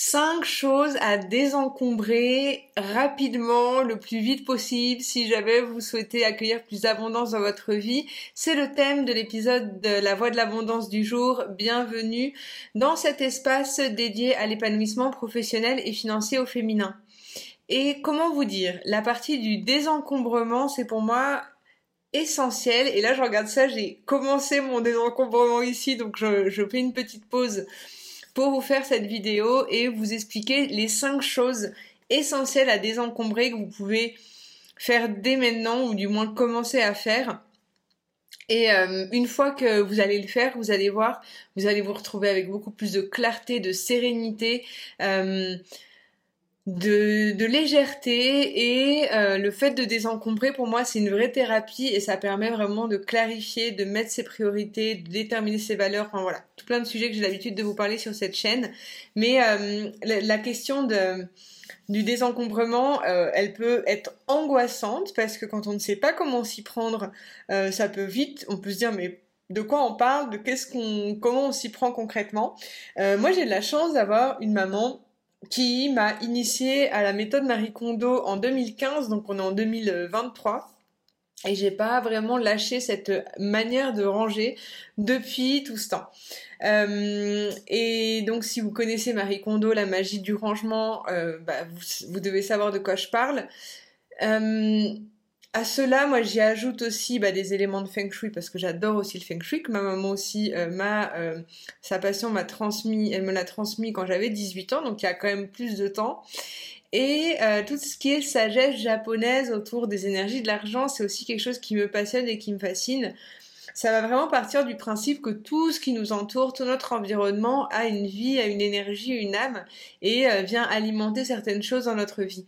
Cinq choses à désencombrer rapidement, le plus vite possible, si jamais vous souhaitez accueillir plus d'abondance dans votre vie. C'est le thème de l'épisode de La Voix de l'abondance du jour. Bienvenue dans cet espace dédié à l'épanouissement professionnel et financier au féminin. Et comment vous dire, la partie du désencombrement, c'est pour moi essentiel. Et là, je regarde ça, j'ai commencé mon désencombrement ici, donc je fais une petite pause pour vous faire cette vidéo et vous expliquer les 5 choses essentielles à désencombrer que vous pouvez faire dès maintenant ou du moins commencer à faire. Et euh, une fois que vous allez le faire, vous allez voir, vous allez vous retrouver avec beaucoup plus de clarté, de sérénité. Euh, de, légèreté et euh, le fait de désencombrer pour moi c'est une vraie thérapie et ça permet vraiment de clarifier, de mettre ses priorités, de déterminer ses valeurs, enfin voilà, tout plein de sujets que j'ai l'habitude de vous parler sur cette chaîne. Mais euh, la, question de, du désencombrement, euh, elle peut être angoissante parce que quand on ne sait pas comment s'y prendre, ça peut vite, on peut se dire mais de quoi on parle, de qu'est-ce qu'on, comment on s'y prend concrètement? moi j'ai de la chance d'avoir une maman qui m'a initié à la méthode Marie Kondo en 2015, donc on est en 2023. Et j'ai pas vraiment lâché cette manière de ranger depuis tout ce temps. Euh, et donc si vous connaissez Marie Kondo, la magie du rangement, euh, bah, vous, vous, devez savoir de quoi je parle. Euh, à cela, moi, j'y ajoute aussi bah, des éléments de feng shui parce que j'adore aussi le feng shui. Ma maman aussi, euh, m'a, euh, sa passion m'a transmis, elle me l'a transmis quand j'avais 18 ans, donc il y a quand même plus de temps. Et euh, tout ce qui est sagesse japonaise autour des énergies de l'argent, c'est aussi quelque chose qui me passionne et qui me fascine. Ça va vraiment partir du principe que tout ce qui nous entoure, tout notre environnement a une vie, a une énergie, une âme et vient alimenter certaines choses dans notre vie.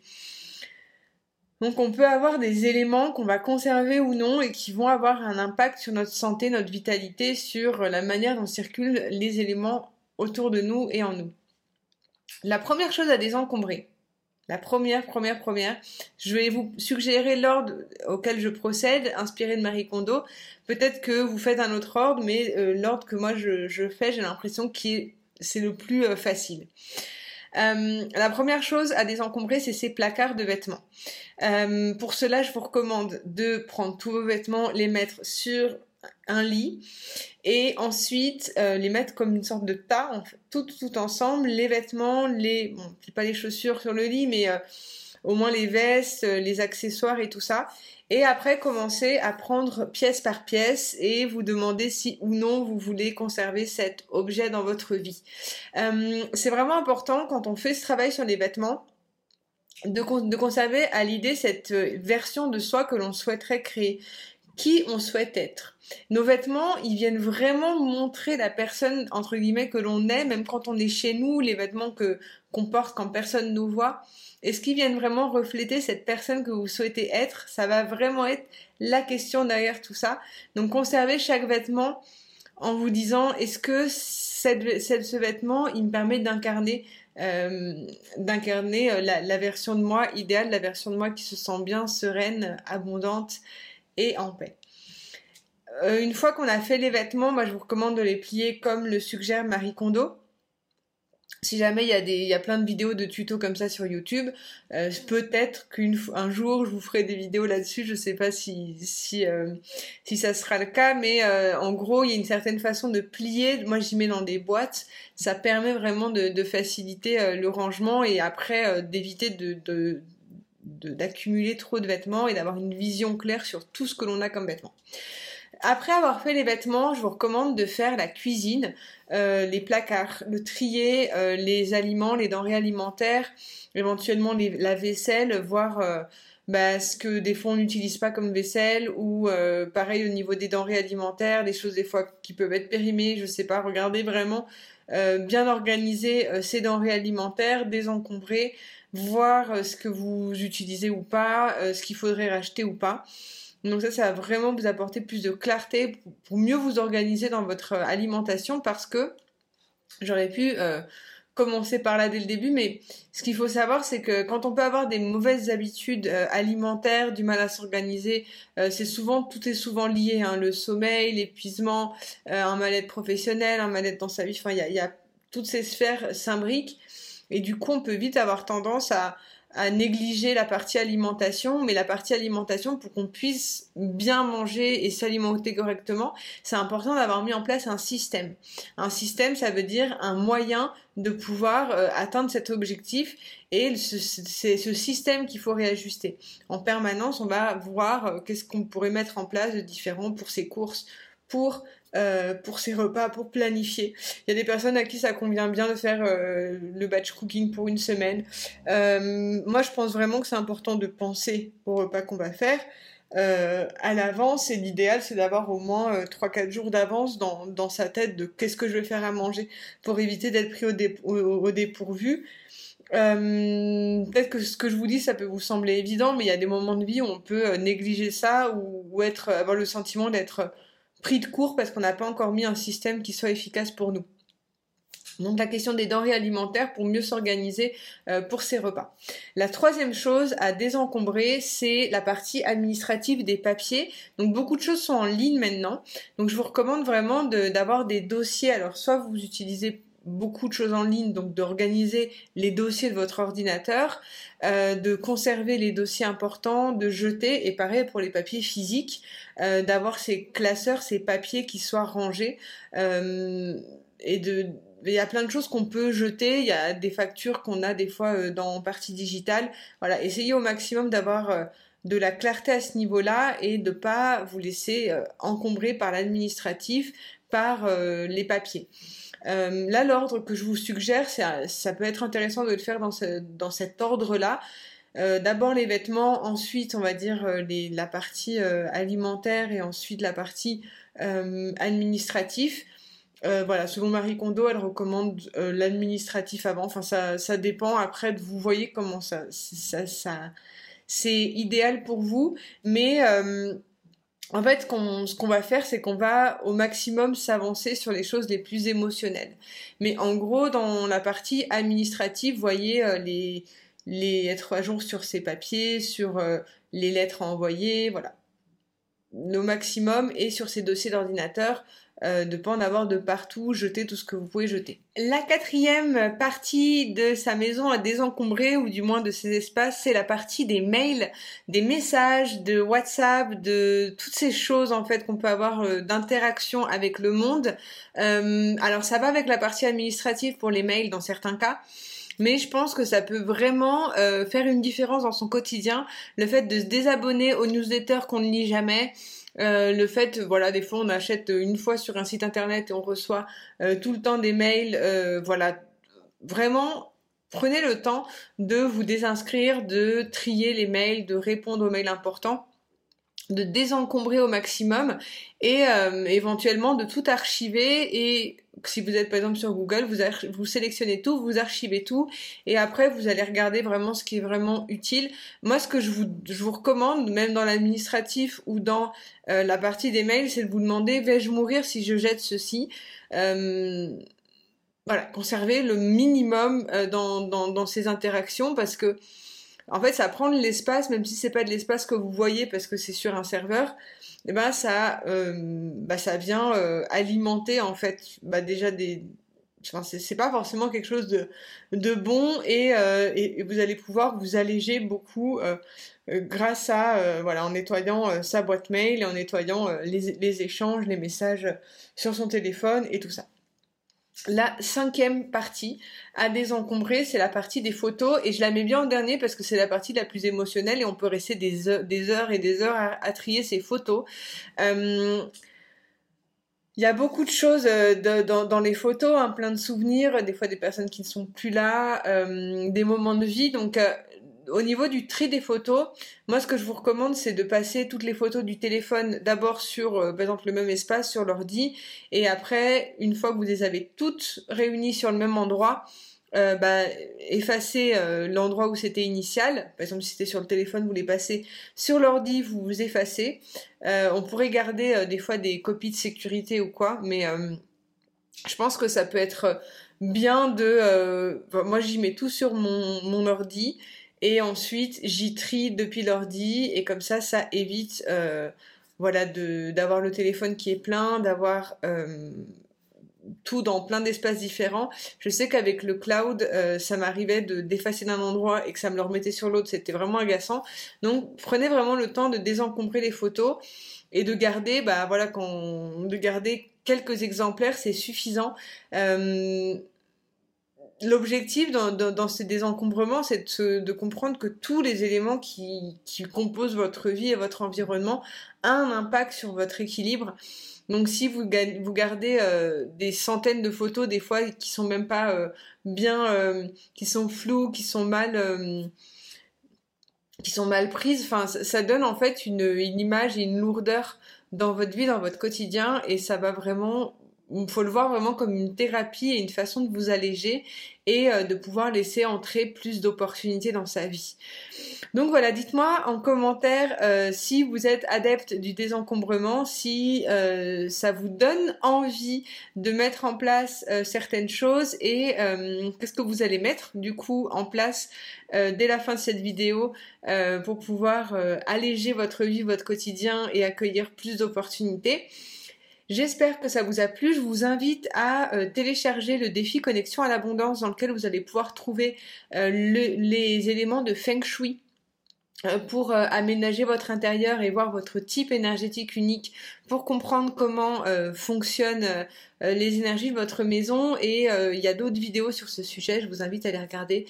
Donc on peut avoir des éléments qu'on va conserver ou non et qui vont avoir un impact sur notre santé, notre vitalité, sur la manière dont circulent les éléments autour de nous et en nous. La première chose à désencombrer, la première, première, première, je vais vous suggérer l'ordre auquel je procède, inspiré de Marie Kondo. Peut-être que vous faites un autre ordre, mais euh, l'ordre que moi je, fais, j'ai l'impression que c'est le plus euh, facile. Euh, la première chose à désencombrer, c'est ces placards de vêtements. Euh, pour cela, je vous recommande de prendre tous vos vêtements, les mettre sur un lit et ensuite euh, les mettre comme une sorte de tas, en fait, tout, ensemble, les vêtements, les, bon, pas les chaussures sur le lit, mais au moins les vestes, les accessoires et tout ça. Et après, commencer à prendre pièce par pièce et vous demander si ou non vous voulez conserver cet objet dans votre vie. Euh, c'est vraiment important quand on fait ce travail sur les vêtements de, conserver à l'idée cette euh, version de soi que l'on souhaiterait créer qui on souhaite être. Nos vêtements, ils viennent vraiment montrer la personne entre guillemets que l'on est, même quand on est chez nous, les vêtements que qu'on porte quand personne nous voit. Est-ce qu'ils viennent vraiment refléter cette personne que vous souhaitez être? Ça va vraiment être la question derrière tout ça. Donc conservez chaque vêtement en vous disant est-ce que ce vêtement il me permet d'incarner euh, d'incarner euh, la, version de moi idéale, la version de moi qui se sent bien, sereine, abondante et en paix? Euh, une fois qu'on a fait les vêtements, je vous recommande de les plier comme le suggère Marie Kondo si jamais il y a y a plein de vidéos de tutos comme ça sur YouTube, euh, peut-être qu'un jour je vous ferai des vidéos là-dessus. Je sais pas si euh, si ça sera le cas, mais euh, en gros il y a une certaine façon de plier. Moi j'y mets dans des boîtes. Ça permet vraiment de, faciliter le rangement et après d'éviter d'accumuler trop de vêtements et d'avoir une vision claire sur tout ce que l'on a comme vêtements. Après avoir fait les vêtements, je vous recommande de faire la cuisine, euh, les placards, le trier, euh, les aliments, les denrées alimentaires, éventuellement la vaisselle, voir euh, bah, ce que des fois on n'utilise pas comme vaisselle ou pareil au niveau des denrées alimentaires, des choses des fois qui peuvent être périmées, je sais pas, regardez vraiment bien organiser ces denrées alimentaires, désencombrer, voir ce que vous utilisez ou pas, ce qu'il faudrait racheter ou pas. Donc ça, ça va vraiment vous apporter plus de clarté pour mieux vous organiser dans votre alimentation parce que j'aurais pu euh, commencer par là dès le début, mais ce qu'il faut savoir, c'est que quand on peut avoir des mauvaises habitudes euh, alimentaires, du mal à s'organiser, euh, c'est souvent tout est souvent lié, hein, le sommeil, l'épuisement, un mal-être professionnel, un mal-être dans sa vie. Enfin, il y a, y a toutes ces sphères s'imbriquent. Et du coup, on peut vite avoir tendance à, à négliger la partie alimentation, mais la partie alimentation, pour qu'on puisse bien manger et s'alimenter correctement, c'est important d'avoir mis en place un système. Un système, ça veut dire un moyen de pouvoir euh, atteindre cet objectif et c'est ce système qu'il faut réajuster. En permanence, on va voir euh, qu'est-ce qu'on pourrait mettre en place de différent pour ses courses, pour euh, pour ses repas, pour planifier. Il y a des personnes à qui ça convient bien de faire euh, le batch cooking pour une semaine. Euh, moi, je pense vraiment que c'est important de penser au repas qu'on va faire. à l'avance et l'idéal c'est d'avoir au moins 3-4 jours d'avance dans, dans, sa tête de qu'est-ce que je vais faire à manger pour éviter d'être pris au, au, dépourvu. Peut-être que ce que je vous dis ça peut vous sembler évident mais il y a des moments de vie où on peut négliger ça ou, ou être, avoir le sentiment d'être pris de court parce qu'on n'a pas encore mis un système qui soit efficace pour nous. Donc la question des denrées alimentaires pour mieux s'organiser euh, pour ces repas. La troisième chose à désencombrer, c'est la partie administrative des papiers. Donc beaucoup de choses sont en ligne maintenant. Donc je vous recommande vraiment d'avoir des dossiers. Alors soit vous utilisez beaucoup de choses en ligne, donc d'organiser les dossiers de votre ordinateur, euh, de conserver les dossiers importants, de jeter, et pareil pour les papiers physiques, euh, d'avoir ces classeurs, ces papiers qui soient rangés, euh, et de il y a plein de choses qu'on peut jeter, il y a des factures qu'on a des fois dans partie digitale. Voilà, essayez au maximum d'avoir de la clarté à ce niveau-là et de pas vous laisser encombrer par l'administratif, par les papiers. Euh, là, l'ordre que je vous suggère, ça peut être intéressant de le faire dans, dans cet ordre-là. Euh, D'abord les vêtements, ensuite on va dire euh, la partie euh, alimentaire et ensuite la partie euh, administrative. voilà, selon Marie Kondo, elle recommande l'administratif avant. Enfin, ça, ça dépend. Après, vous voyez comment ça, ça, ça c'est idéal pour vous, mais en fait, ce qu'on va faire, c'est qu'on va au maximum s'avancer sur les choses les plus émotionnelles. Mais en gros, dans la partie administrative, vous voyez euh, les, les être à jour sur ces papiers, sur euh, les lettres à envoyer, voilà. Au maximum et sur ces dossiers d'ordinateur, euh, de pas en avoir de partout, jeter tout ce que vous pouvez jeter. La quatrième partie de sa maison à désencombrer, ou du moins de ses espaces, c'est la partie des mails, des messages, de WhatsApp, de toutes ces choses en fait qu'on peut avoir euh, d'interaction avec le monde. Euh, alors ça va avec la partie administrative pour les mails dans certains cas mais je pense que ça peut vraiment euh, faire une différence dans son quotidien. Le fait de se désabonner aux newsletters qu'on ne lit jamais, euh, le fait, voilà, des fois on achète une fois sur un site internet et on reçoit euh, tout le temps des mails, voilà, vraiment prenez le temps de vous désinscrire, de trier les mails, de répondre aux mails importants de désencombrer au maximum et éventuellement de tout archiver et si vous êtes par exemple sur Google, vous, sélectionnez tout, vous archivez tout, et après vous allez regarder vraiment ce qui est vraiment utile. Moi, ce que je vous, je vous recommande, même dans l'administratif ou dans euh, la partie des mails, c'est de vous demander vais-je mourir si je jette ceci? Euh, Voilà, conserver le minimum euh, dans, dans, dans ces interactions parce que en fait, ça prend de l'espace, même si c'est pas de l'espace que vous voyez parce que c'est sur un serveur et eh ben ça, euh, bah ça vient euh, alimenter en fait bah déjà des Enfin, c'est pas forcément quelque chose de, bon et, euh, et, vous allez pouvoir vous alléger beaucoup grâce à voilà en nettoyant sa boîte mail et en nettoyant les échanges, les messages sur son téléphone et tout ça. La cinquième partie à désencombrer, c'est la partie des photos et je la mets bien en dernier parce que c'est la partie la plus émotionnelle et on peut rester des heures, et des heures à, trier ces photos. Euh, il y a beaucoup de choses euh, dans, les photos, hein, plein de souvenirs, des fois des personnes qui ne sont plus là, euh, des moments de vie. Au niveau du tri des photos, moi ce que je vous recommande c'est de passer toutes les photos du téléphone d'abord sur euh, par exemple le même espace sur l'ordi et après une fois que vous les avez toutes réunies sur le même endroit, euh, bah, effacer euh, l'endroit où c'était initial. Par exemple, si c'était sur le téléphone, vous les passez sur l'ordi, vous vous effacez. on pourrait garder des fois des copies de sécurité ou quoi, mais je pense que ça peut être bien de... moi, j'y mets tout sur mon, mon ordi et ensuite, j'y trie depuis l'ordi et comme ça, ça évite euh, d'avoir le téléphone qui est plein, d'avoir euh, tout dans plein d'espaces différents. Je sais qu'avec le cloud, ça m'arrivait de d'effacer d'un endroit et que ça me le remettait sur l'autre, c'était vraiment agaçant. Donc prenez vraiment le temps de désencombrer les photos et de garder, bah voilà, quand, de garder quelques exemplaires, c'est suffisant. Euh, L'objectif dans, ces désencombrements, c'est de, comprendre que tous les éléments qui, composent votre vie et votre environnement ont un impact sur votre équilibre. Donc si vous, gardez euh, des centaines de photos, des fois qui sont même pas euh, bien, euh, qui sont floues, qui sont mal qui sont mal prises. Enfin, ça donne en fait une, une, image et une lourdeur dans votre vie, dans votre quotidien, et ça va vraiment. Il faut le voir vraiment comme une thérapie et une façon de vous alléger et euh, de pouvoir laisser entrer plus d'opportunités dans sa vie. Donc voilà, dites-moi en commentaire euh, si vous êtes adepte du désencombrement, si euh, ça vous donne envie de mettre en place certaines choses et qu'est-ce que vous allez mettre du coup en place dès la fin de cette vidéo pour pouvoir alléger votre vie, votre quotidien et accueillir plus d'opportunités. J'espère que ça vous a plu. Je vous invite à euh, télécharger le défi Connexion à l'abondance dans lequel vous allez pouvoir trouver euh, le, les éléments de Feng Shui euh, pour aménager votre intérieur et voir votre type énergétique unique pour comprendre comment fonctionnent les énergies de votre maison. Et il y a d'autres vidéos sur ce sujet. Je vous invite à les regarder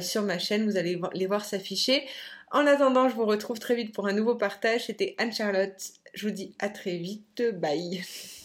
sur ma chaîne. Vous allez les voir s'afficher. En attendant je vous retrouve très vite pour un nouveau partage. C'était Anne-Charlotte je vous dis à très vite. Bye